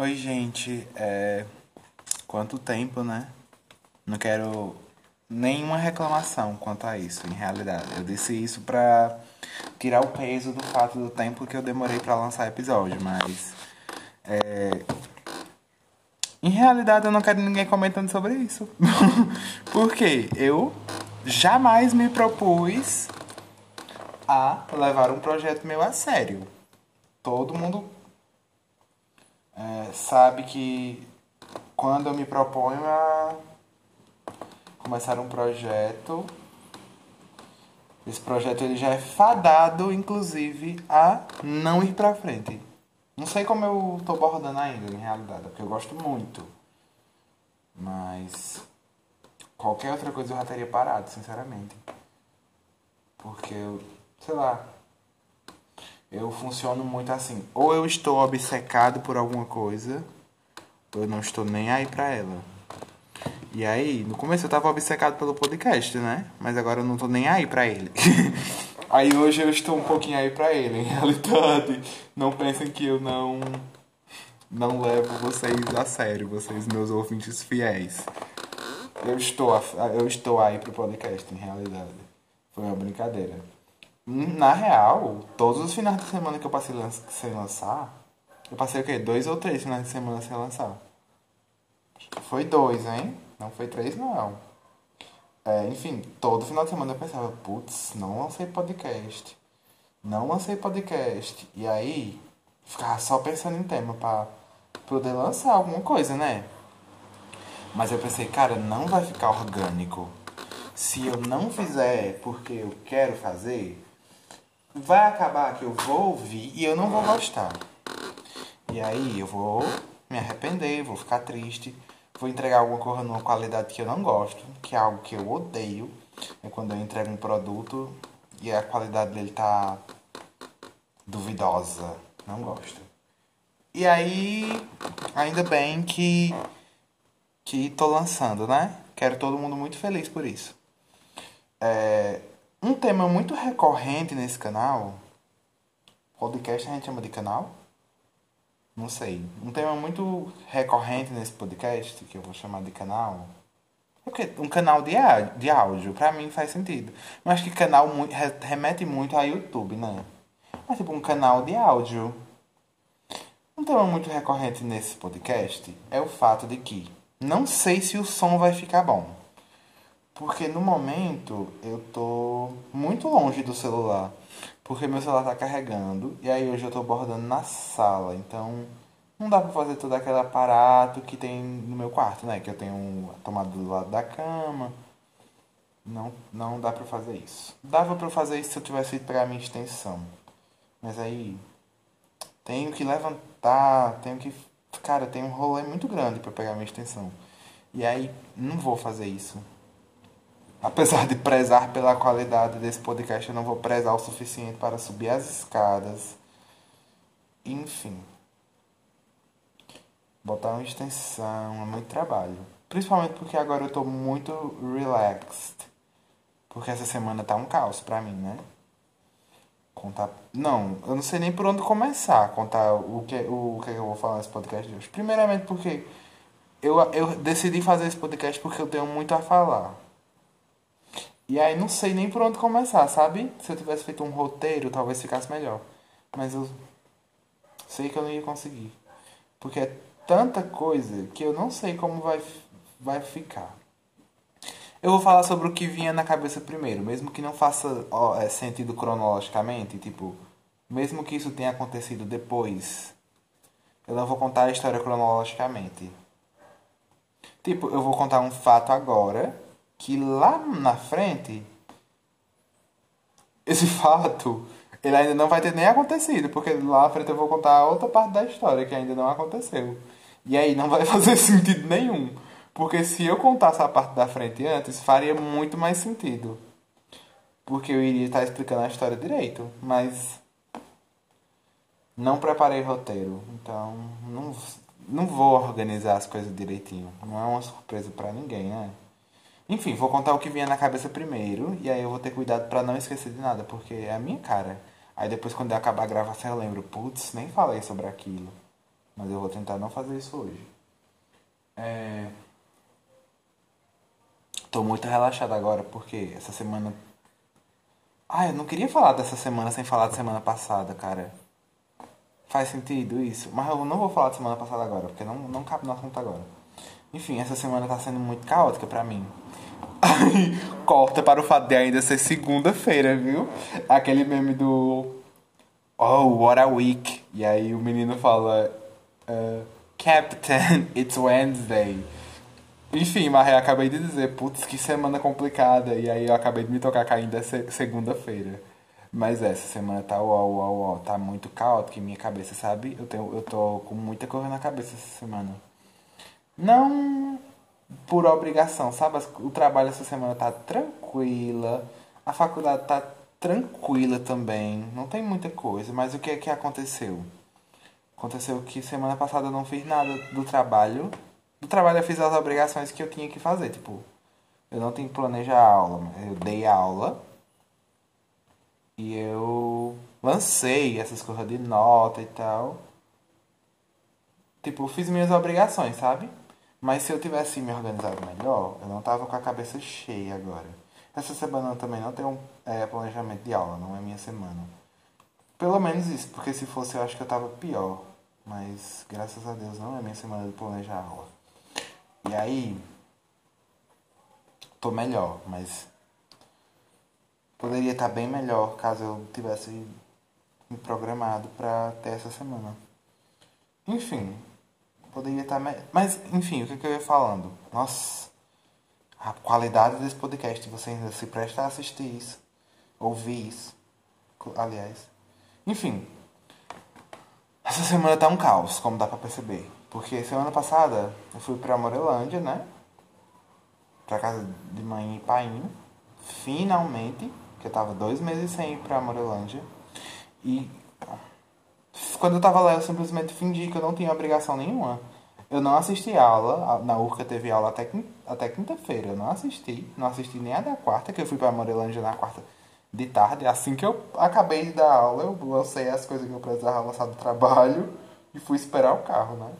Oi, gente. É... Quanto tempo, né? Não quero nenhuma reclamação quanto a isso, em realidade. Eu disse isso pra tirar o peso do fato do tempo que eu demorei pra lançar episódio, mas. É... Em realidade, eu não quero ninguém comentando sobre isso. Porque eu jamais me propus a levar um projeto meu a sério. Todo mundo é, sabe que quando eu me proponho a começar um projeto, esse projeto ele já é fadado, inclusive, a não ir pra frente. Não sei como eu tô bordando ainda, em realidade, porque eu gosto muito. Mas qualquer outra coisa eu já teria parado, sinceramente. Porque eu, sei lá, eu funciono muito assim. Ou eu estou obcecado por alguma coisa, ou eu não estou nem aí pra ela. E aí, no começo eu tava obcecado pelo podcast, né? Mas agora eu não tô nem aí pra ele. aí hoje eu estou um pouquinho aí pra ele, em realidade. Não pensem que eu não não levo vocês a sério, vocês meus ouvintes fiéis. Eu estou, eu estou aí pro podcast, em realidade. Foi uma brincadeira. Na real, todos os finais de semana que eu passei sem lançar, eu passei o quê? Dois ou três finais de semana sem lançar? Foi dois, hein? Não foi três, não. É, enfim, todo final de semana eu pensava, putz, não lancei podcast. Não lancei podcast. E aí, ficava só pensando em tema pra poder lançar alguma coisa, né? Mas eu pensei, cara, não vai ficar orgânico. Se eu não fizer porque eu quero fazer, vai acabar que eu vou ouvir e eu não vou gostar. E aí eu vou me arrepender, vou ficar triste, vou entregar alguma coisa numa qualidade que eu não gosto, que é algo que eu odeio. É quando eu entrego um produto e a qualidade dele tá duvidosa. Não gosto. E aí, ainda bem que que tô lançando, né? Quero todo mundo muito feliz por isso. É, um tema muito recorrente nesse canal, podcast a gente chama de canal? Não sei. Um tema muito recorrente nesse podcast, que eu vou chamar de canal, é porque um canal de, de áudio, pra mim faz sentido. Mas que canal muito, remete muito a YouTube, né? Mas tipo, um canal de áudio. Um tema muito recorrente nesse podcast é o fato de que não sei se o som vai ficar bom. Porque no momento eu tô muito longe do celular. Porque meu celular tá carregando. E aí hoje eu tô bordando na sala. Então não dá pra fazer todo aquele aparato que tem no meu quarto, né? Que eu tenho a tomada do lado da cama. Não, não dá pra fazer isso. Dava pra fazer isso se eu tivesse ido pegar minha extensão. Mas aí tenho que levantar, tenho que cara, tem um rolê muito grande para pegar minha extensão. E aí, não vou fazer isso. Apesar de prezar pela qualidade desse podcast, eu não vou prezar o suficiente para subir as escadas. Enfim. Botar uma extensão é muito trabalho. Principalmente porque agora eu tô muito relaxed. Porque essa semana tá um caos pra mim, né? Contar. Não, eu não sei nem por onde começar contar o que, o, o que eu vou falar nesse podcast de hoje. Primeiramente porque eu, eu decidi fazer esse podcast porque eu tenho muito a falar. E aí não sei nem por onde começar, sabe? Se eu tivesse feito um roteiro, talvez ficasse melhor. Mas eu sei que eu não ia conseguir. Porque é tanta coisa que eu não sei como vai, vai ficar. Eu vou falar sobre o que vinha na cabeça primeiro, mesmo que não faça ó, é, sentido cronologicamente, tipo, mesmo que isso tenha acontecido depois, eu não vou contar a história cronologicamente. Tipo, eu vou contar um fato agora, que lá na frente, esse fato, ele ainda não vai ter nem acontecido, porque lá na frente eu vou contar outra parte da história que ainda não aconteceu. E aí não vai fazer sentido nenhum. Porque se eu contasse a parte da frente antes, faria muito mais sentido. Porque eu iria estar explicando a história direito. Mas não preparei roteiro. Então não, não vou organizar as coisas direitinho. Não é uma surpresa para ninguém, né? Enfim, vou contar o que vinha na cabeça primeiro. E aí eu vou ter cuidado para não esquecer de nada. Porque é a minha cara. Aí depois quando eu acabar a gravação eu lembro. Putz, nem falei sobre aquilo. Mas eu vou tentar não fazer isso hoje. É... Tô muito relaxado agora porque essa semana. Ah, eu não queria falar dessa semana sem falar da semana passada, cara. Faz sentido isso? Mas eu não vou falar da semana passada agora, porque não, não cabe no assunto agora. Enfim, essa semana tá sendo muito caótica pra mim. Corta para o fato de ainda ser segunda-feira, viu? Aquele meme do. Oh, what a week. E aí o menino fala. Uh, Captain, it's Wednesday. Enfim, mas acabei de dizer, putz, que semana complicada. E aí eu acabei de me tocar que ainda é segunda-feira. Mas essa semana tá uau, uau, uau, tá muito caótico em minha cabeça, sabe? Eu, tenho, eu tô com muita coisa na cabeça essa semana. Não por obrigação, sabe? O trabalho essa semana tá tranquila, a faculdade tá tranquila também, não tem muita coisa, mas o que é que aconteceu? Aconteceu que semana passada eu não fiz nada do trabalho. Do trabalho eu fiz as obrigações que eu tinha que fazer, tipo, eu não tenho que planejar a aula, eu dei aula e eu lancei essas coisas de nota e tal. Tipo, fiz minhas obrigações, sabe? Mas se eu tivesse me organizado melhor, eu não tava com a cabeça cheia agora. Essa semana eu também não tenho é, planejamento de aula, não é minha semana. Pelo menos isso, porque se fosse eu acho que eu tava pior. Mas graças a Deus não é minha semana de planejar aula. E aí, tô melhor, mas poderia estar bem melhor caso eu tivesse me programado para ter essa semana. Enfim, poderia estar melhor. Mas, enfim, o que, que eu ia falando? Nossa, a qualidade desse podcast, você ainda se presta a assistir isso, ouvir isso, aliás. Enfim, essa semana tá um caos, como dá pra perceber. Porque semana passada eu fui pra Morelândia, né? Pra casa de mãe e pai. Finalmente que eu tava dois meses sem ir pra Morelândia. E quando eu tava lá, eu simplesmente fingi que eu não tinha obrigação nenhuma. Eu não assisti aula, na URCA teve aula até, até quinta-feira. Eu não assisti, não assisti nem a da quarta, que eu fui pra Morelândia na quarta de tarde. Assim que eu acabei de dar aula, eu lancei as coisas que eu precisava lançar do trabalho e fui esperar o carro, né?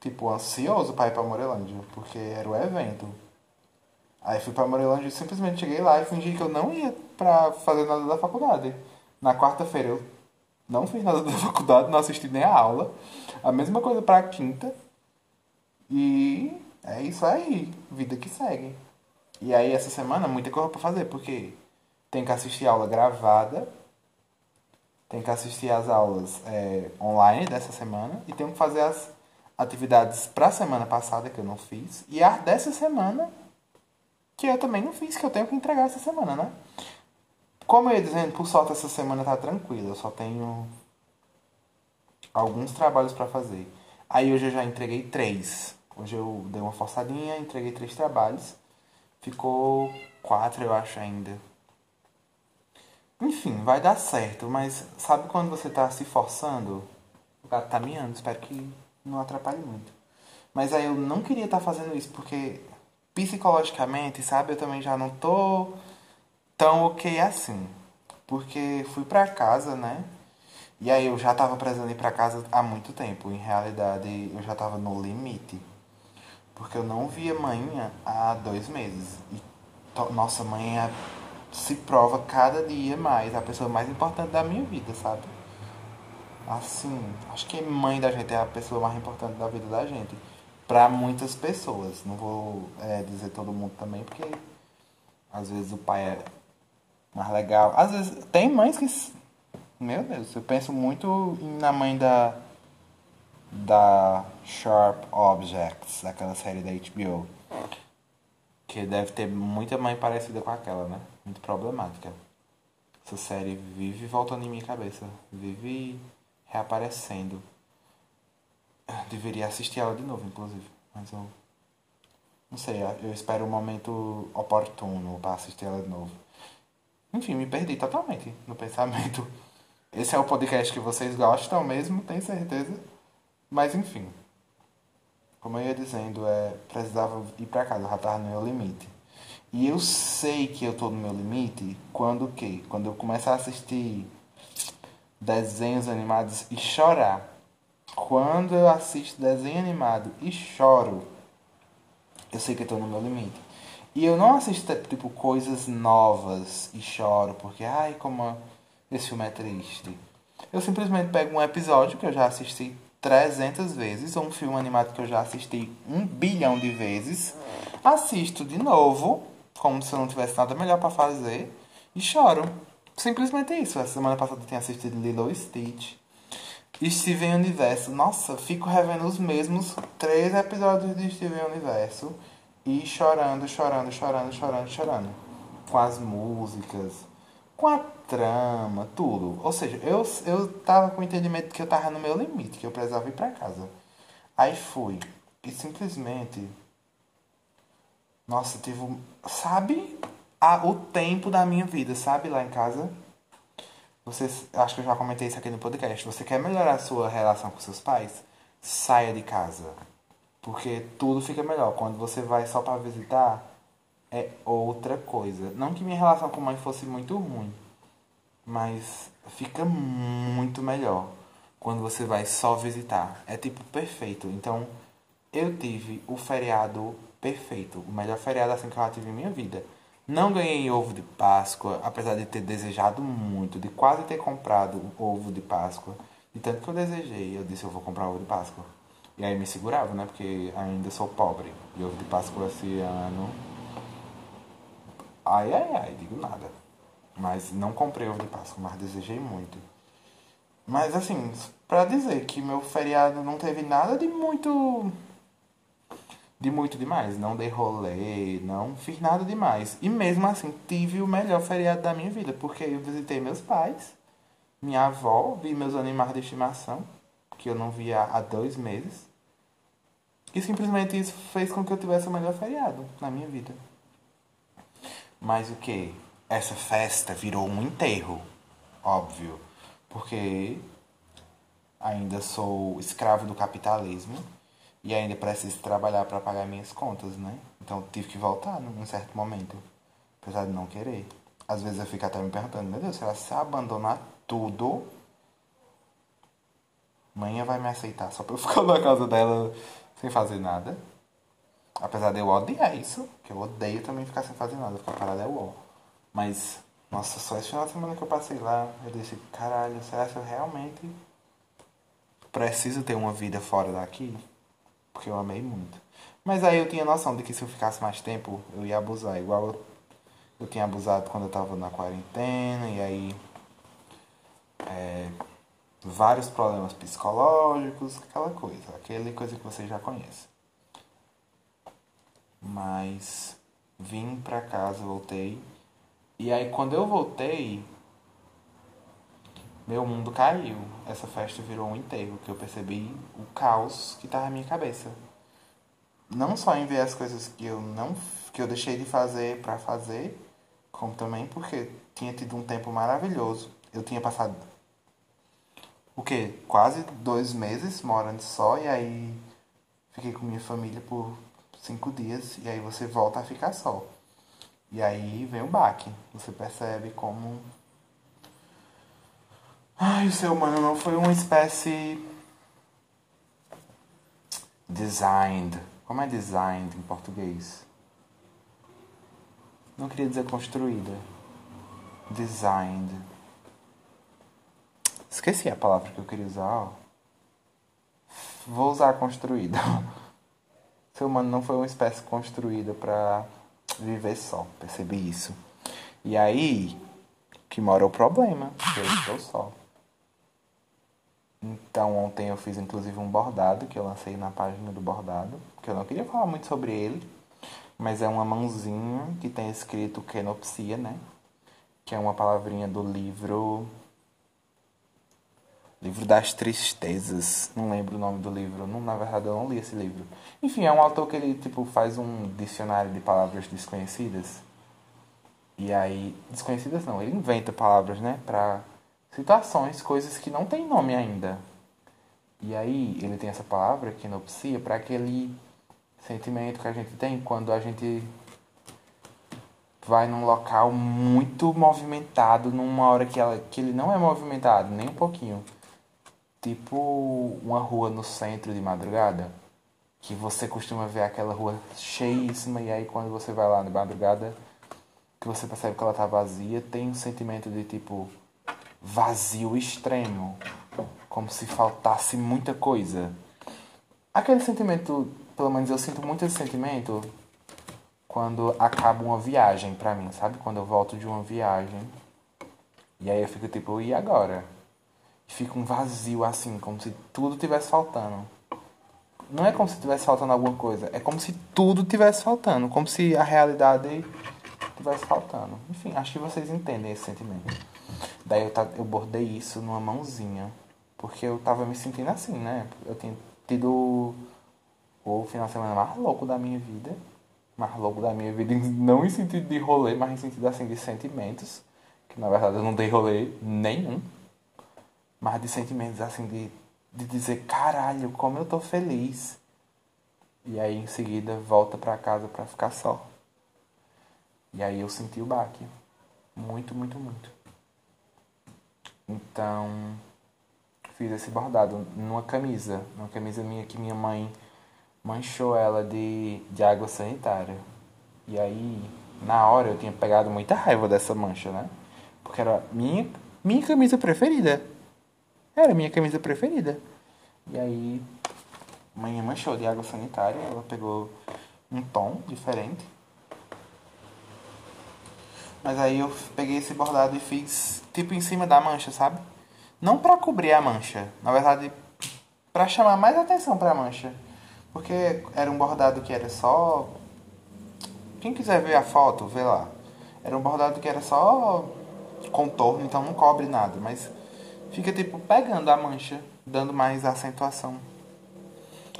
Tipo, ansioso pra ir pra Morelândia, porque era o evento. Aí fui pra Morelândia e simplesmente cheguei lá e fingi que eu não ia pra fazer nada da faculdade. Na quarta-feira eu não fiz nada da faculdade, não assisti nem a aula. A mesma coisa pra quinta. E é isso aí, vida que segue. E aí essa semana muita coisa pra fazer, porque tem que assistir aula gravada, tem que assistir as aulas é, online dessa semana e tem que fazer as atividades pra semana passada que eu não fiz e a dessa semana que eu também não fiz, que eu tenho que entregar essa semana, né? Como eu ia dizendo, por sorte essa semana tá tranquila, eu só tenho alguns trabalhos para fazer. Aí hoje eu já entreguei três. Hoje eu dei uma forçadinha, entreguei três trabalhos. Ficou quatro, eu acho, ainda. Enfim, vai dar certo, mas sabe quando você tá se forçando? O gato tá miando, espero que não atrapalhe muito. Mas aí eu não queria estar tá fazendo isso, porque psicologicamente, sabe, eu também já não tô tão ok assim. Porque fui pra casa, né? E aí eu já tava precisando ir pra casa há muito tempo. Em realidade, eu já tava no limite. Porque eu não via mãe há dois meses. E, nossa, mãe é, se prova cada dia mais. A pessoa mais importante da minha vida, sabe? Assim, acho que mãe da gente é a pessoa mais importante da vida da gente para muitas pessoas. Não vou é, dizer todo mundo também, porque às vezes o pai é mais legal. Às vezes tem mães que. Meu Deus, eu penso muito na mãe da. Da Sharp Objects, daquela série da HBO. Que deve ter muita mãe parecida com aquela, né? Muito problemática. Essa série vive voltando em minha cabeça. Vive reaparecendo. Deveria assistir ela de novo, inclusive. Mas eu. Não sei, eu espero um momento oportuno para assistir ela de novo. Enfim, me perdi totalmente no pensamento. Esse é o podcast que vocês gostam mesmo, tenho certeza. Mas enfim. Como eu ia dizendo, é, precisava ir pra casa, já tava no meu limite. E eu sei que eu tô no meu limite quando o quê? Quando eu começar a assistir desenhos animados e chorar quando eu assisto desenho animado e choro, eu sei que eu tô no meu limite. E eu não assisto, tipo, coisas novas e choro, porque, ai, como esse filme é triste. Eu simplesmente pego um episódio que eu já assisti 300 vezes, ou um filme animado que eu já assisti um bilhão de vezes, assisto de novo, como se eu não tivesse nada melhor para fazer, e choro. Simplesmente isso. A semana passada eu tinha assistido Lilo Stitch. Steven Universo. Nossa, fico revendo os mesmos três episódios de Steven Universo e chorando, chorando, chorando, chorando, chorando. Com as músicas, com a trama, tudo. Ou seja, eu, eu tava com o entendimento que eu tava no meu limite, que eu precisava ir pra casa. Aí fui. E simplesmente. Nossa, tive um. Sabe a, o tempo da minha vida, sabe? Lá em casa. Você, acho que eu já comentei isso aqui no podcast. Você quer melhorar a sua relação com seus pais? Saia de casa. Porque tudo fica melhor. Quando você vai só para visitar, é outra coisa. Não que minha relação com mãe fosse muito ruim, mas fica muito melhor quando você vai só visitar. É tipo perfeito. Então, eu tive o feriado perfeito, o melhor feriado assim que eu já tive em minha vida. Não ganhei ovo de Páscoa, apesar de ter desejado muito, de quase ter comprado ovo de Páscoa. De tanto que eu desejei, eu disse eu vou comprar ovo de Páscoa. E aí me segurava, né? Porque ainda sou pobre. E ovo de Páscoa esse ano. Ai, ai, ai, digo nada. Mas não comprei ovo de Páscoa, mas desejei muito. Mas assim, pra dizer que meu feriado não teve nada de muito. De muito demais. Não dei rolê, não fiz nada demais. E mesmo assim, tive o melhor feriado da minha vida. Porque eu visitei meus pais, minha avó, vi meus animais de estimação, que eu não via há dois meses. E simplesmente isso fez com que eu tivesse o melhor feriado na minha vida. Mas o que? Essa festa virou um enterro, óbvio. Porque ainda sou escravo do capitalismo e ainda preciso trabalhar para pagar minhas contas, né? Então tive que voltar num certo momento, apesar de não querer. Às vezes eu fico até me perguntando, meu Deus, se ela se abandonar tudo, amanhã vai me aceitar só pra eu ficar na casa dela sem fazer nada. Apesar de eu odiar isso, que eu odeio também ficar sem fazer nada, ficar parado é o Mas, nossa, só esse final de semana que eu passei lá, eu disse, caralho, será que eu realmente preciso ter uma vida fora daqui? Porque eu amei muito. Mas aí eu tinha noção de que se eu ficasse mais tempo, eu ia abusar. Igual eu, eu tinha abusado quando eu tava na quarentena, e aí. É, vários problemas psicológicos, aquela coisa, aquela coisa que você já conhece. Mas vim pra casa, voltei. E aí quando eu voltei, meu mundo caiu. Essa festa virou um enterro, que eu percebi o caos que tava na minha cabeça. Não só em ver as coisas que eu não que eu deixei de fazer para fazer, como também porque tinha tido um tempo maravilhoso. Eu tinha passado o quê? Quase dois meses morando só e aí fiquei com minha família por cinco dias e aí você volta a ficar só. E aí vem o baque. Você percebe como. Ai, o ser humano não foi uma espécie. designed. Como é designed em português? Não queria dizer construída. Designed Esqueci a palavra que eu queria usar. Vou usar construída. O ser humano não foi uma espécie construída para viver só. Percebi isso. E aí que mora o problema. Eu estou só. Então ontem eu fiz inclusive um bordado que eu lancei na página do bordado. Que eu não queria falar muito sobre ele. Mas é uma mãozinha que tem escrito kenopsia, né? Que é uma palavrinha do livro Livro das Tristezas. Não lembro o nome do livro. Não, na verdade, eu não li esse livro. Enfim, é um autor que ele tipo faz um dicionário de palavras desconhecidas. E aí, desconhecidas não, ele inventa palavras, né, para situações, coisas que não tem nome ainda. E aí, ele tem essa palavra, quinopsia, para aquele sentimento que a gente tem quando a gente vai num local muito movimentado, numa hora que, ela, que ele não é movimentado, nem um pouquinho tipo uma rua no centro de madrugada, que você costuma ver aquela rua cheíssima e aí quando você vai lá de madrugada, que você percebe que ela tá vazia, tem um sentimento de tipo vazio extremo, como se faltasse muita coisa. Aquele sentimento, pelo menos eu sinto muito esse sentimento quando acaba uma viagem pra mim, sabe? Quando eu volto de uma viagem. E aí eu fico tipo, e agora? Fica um vazio assim, como se tudo tivesse faltando. Não é como se tivesse faltando alguma coisa, é como se tudo tivesse faltando, como se a realidade tivesse faltando. Enfim, acho que vocês entendem esse sentimento. Daí eu, eu bordei isso numa mãozinha, porque eu tava me sentindo assim, né? Eu tinha tido o final de semana mais louco da minha vida. Mais louco da minha vida, não em sentido de rolê, mas em sentido assim de sentimentos. Que na verdade eu não dei rolê nenhum mas de sentimentos assim de, de dizer, caralho, como eu tô feliz. E aí em seguida volta para casa para ficar só. E aí eu senti o baque. Muito, muito, muito. Então, fiz esse bordado numa camisa, numa camisa minha que minha mãe manchou ela de, de água sanitária. E aí, na hora eu tinha pegado muita raiva dessa mancha, né? Porque era minha, minha camisa preferida. Era a minha camisa preferida. E aí, mãe manchou de água sanitária, ela pegou um tom diferente. Mas aí eu peguei esse bordado e fiz tipo em cima da mancha, sabe? Não pra cobrir a mancha, na verdade, pra chamar mais atenção pra mancha. Porque era um bordado que era só. Quem quiser ver a foto, vê lá. Era um bordado que era só contorno, então não cobre nada, mas fica tipo pegando a mancha, dando mais acentuação.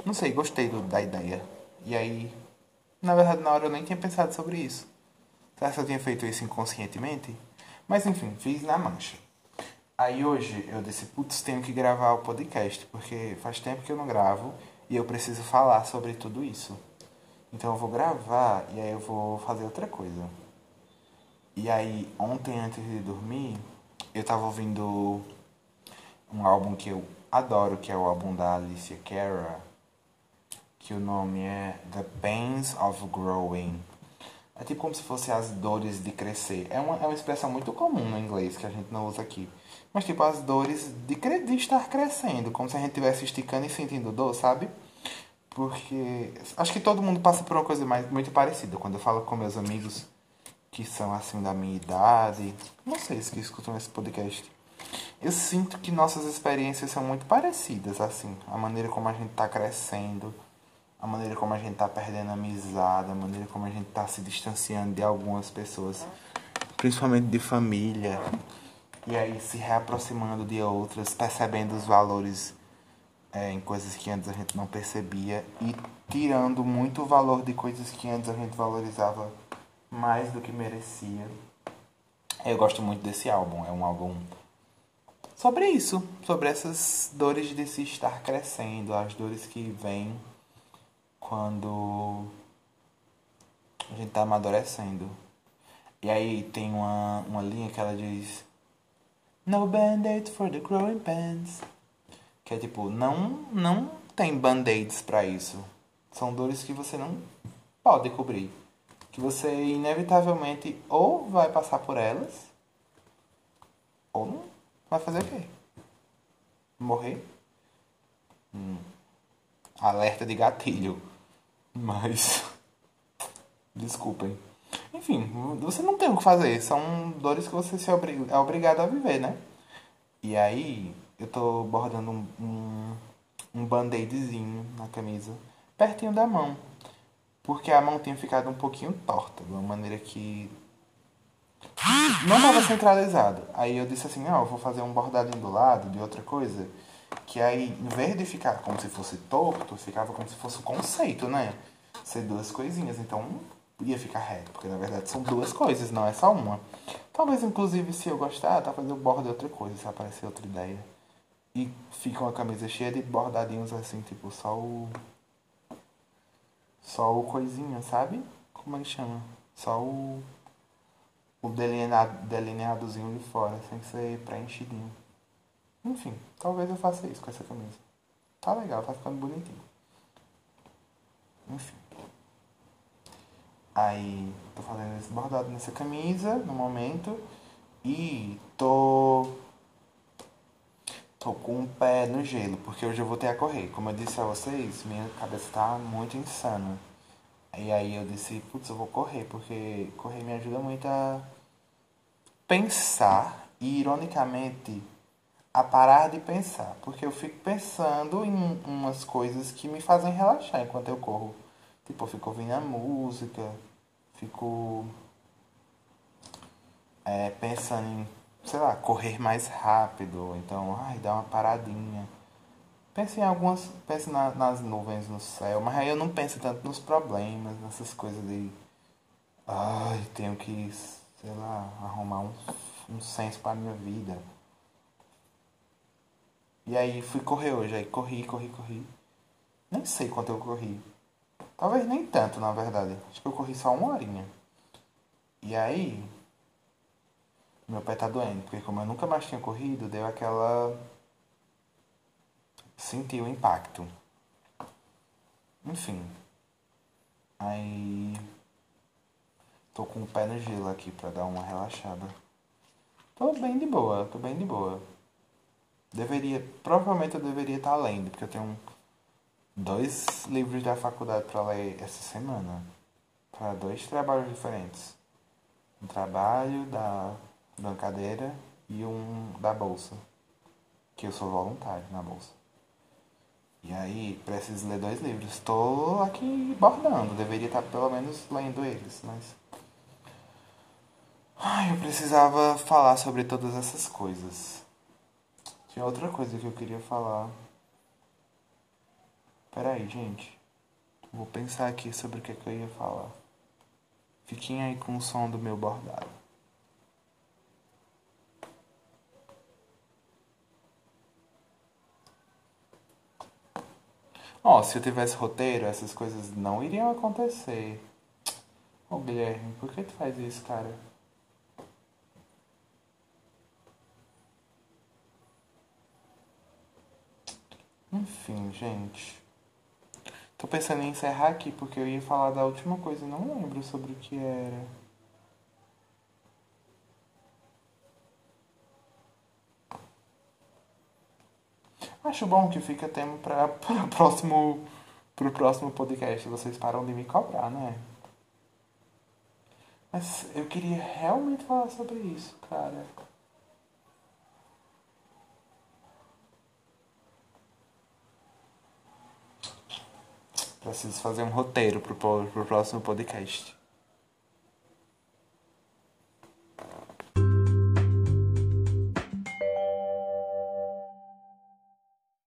Não sei, gostei do, da ideia. E aí, na verdade, na hora eu nem tinha pensado sobre isso. Será que eu tinha feito isso inconscientemente? Mas enfim, fiz na mancha. Aí hoje eu disse, putz, tenho que gravar o podcast, porque faz tempo que eu não gravo e eu preciso falar sobre tudo isso. Então eu vou gravar e aí eu vou fazer outra coisa. E aí, ontem antes de dormir, eu tava ouvindo um álbum que eu adoro, que é o álbum da Alicia Cara, que o nome é The Pains of Growing. É tipo como se fosse as dores de crescer. É uma, é uma expressão muito comum no inglês que a gente não usa aqui. Mas tipo as dores de, de estar crescendo, como se a gente estivesse esticando e sentindo dor, sabe? Porque acho que todo mundo passa por uma coisa mais, muito parecida. Quando eu falo com meus amigos que são assim da minha idade, não sei se que escutam esse podcast eu sinto que nossas experiências são muito parecidas, assim. A maneira como a gente tá crescendo, a maneira como a gente tá perdendo amizade, a maneira como a gente tá se distanciando de algumas pessoas, principalmente de família, e aí se reaproximando de outras, percebendo os valores é, em coisas que antes a gente não percebia e tirando muito valor de coisas que antes a gente valorizava mais do que merecia. Eu gosto muito desse álbum, é um álbum sobre isso, sobre essas dores de se estar crescendo, as dores que vêm quando a gente está amadurecendo. E aí tem uma, uma linha que ela diz No band-aid for the growing pains. Que é tipo, não, não tem band-aids pra isso. São dores que você não pode cobrir. Que você inevitavelmente ou vai passar por elas, ou não Vai fazer o quê? Morrer? Hum. Alerta de gatilho. Mas. Desculpem. Enfim, você não tem o que fazer. São dores que você se obrig... é obrigado a viver, né? E aí, eu tô bordando um, um, um band-aidzinho na camisa, pertinho da mão. Porque a mão tinha ficado um pouquinho torta, de uma maneira que não estava centralizado. Aí eu disse assim, não, eu vou fazer um bordadinho do lado de outra coisa. Que aí, em vez de ficar como se fosse torto, ficava como se fosse um conceito, né? Ser duas coisinhas. Então, ia ficar reto. Porque, na verdade, são duas coisas, não é só uma. Talvez, inclusive, se eu gostar, fazendo borda de outra coisa, se aparecer outra ideia. E fica uma camisa cheia de bordadinhos assim, tipo, só o... Só o coisinha, sabe? Como é que chama? Só o o delineado, delineadozinho de fora, sem ser preenchidinho. Enfim, talvez eu faça isso com essa camisa. Tá legal, tá ficando bonitinho. Enfim. Aí, tô fazendo esse bordado nessa camisa no momento. E tô. Tô com o pé no gelo, porque hoje eu vou ter a correr. Como eu disse a vocês, minha cabeça tá muito insana. E aí eu disse, putz, eu vou correr, porque correr me ajuda muito a pensar e, ironicamente, a parar de pensar. Porque eu fico pensando em umas coisas que me fazem relaxar enquanto eu corro. Tipo, eu fico ouvindo a música, fico é, pensando em, sei lá, correr mais rápido, então, ai, dar uma paradinha. Penso em algumas, penso na, nas nuvens no céu, mas aí eu não penso tanto nos problemas, nessas coisas de, ai, tenho que, sei lá, arrumar um, um senso para minha vida. E aí fui correr hoje, aí corri, corri, corri. Nem sei quanto eu corri. Talvez nem tanto, na verdade. Acho que eu corri só uma horinha. E aí, meu pé tá doendo, porque como eu nunca mais tinha corrido, deu aquela. Senti o impacto. Enfim. Aí. Tô com o pé no gelo aqui pra dar uma relaxada. Tô bem de boa, tô bem de boa. Deveria. Provavelmente eu deveria estar lendo, porque eu tenho dois livros da faculdade para ler essa semana. Para dois trabalhos diferentes. Um trabalho da da cadeira e um da bolsa, que eu sou voluntário na bolsa. E aí, preciso ler dois livros. Estou aqui bordando, deveria estar pelo menos lendo eles, mas. Ai, eu precisava falar sobre todas essas coisas. Tinha outra coisa que eu queria falar. Peraí, gente. Vou pensar aqui sobre o que, é que eu ia falar. Fiquem aí com o som do meu bordado. Ó, se eu tivesse roteiro, essas coisas não iriam acontecer. Ô oh, Guilherme, por que tu faz isso, cara? Enfim, gente. Tô pensando em encerrar aqui porque eu ia falar da última coisa e não lembro sobre o que era. Acho bom que fica tempo para o próximo, pro próximo podcast. Vocês param de me cobrar, né? Mas eu queria realmente falar sobre isso, cara. Preciso fazer um roteiro pro, pro próximo podcast.